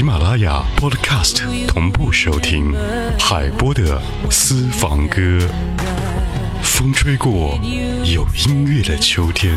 喜马拉雅 Podcast 同步收听海波的私房歌。风吹过有音乐的秋天。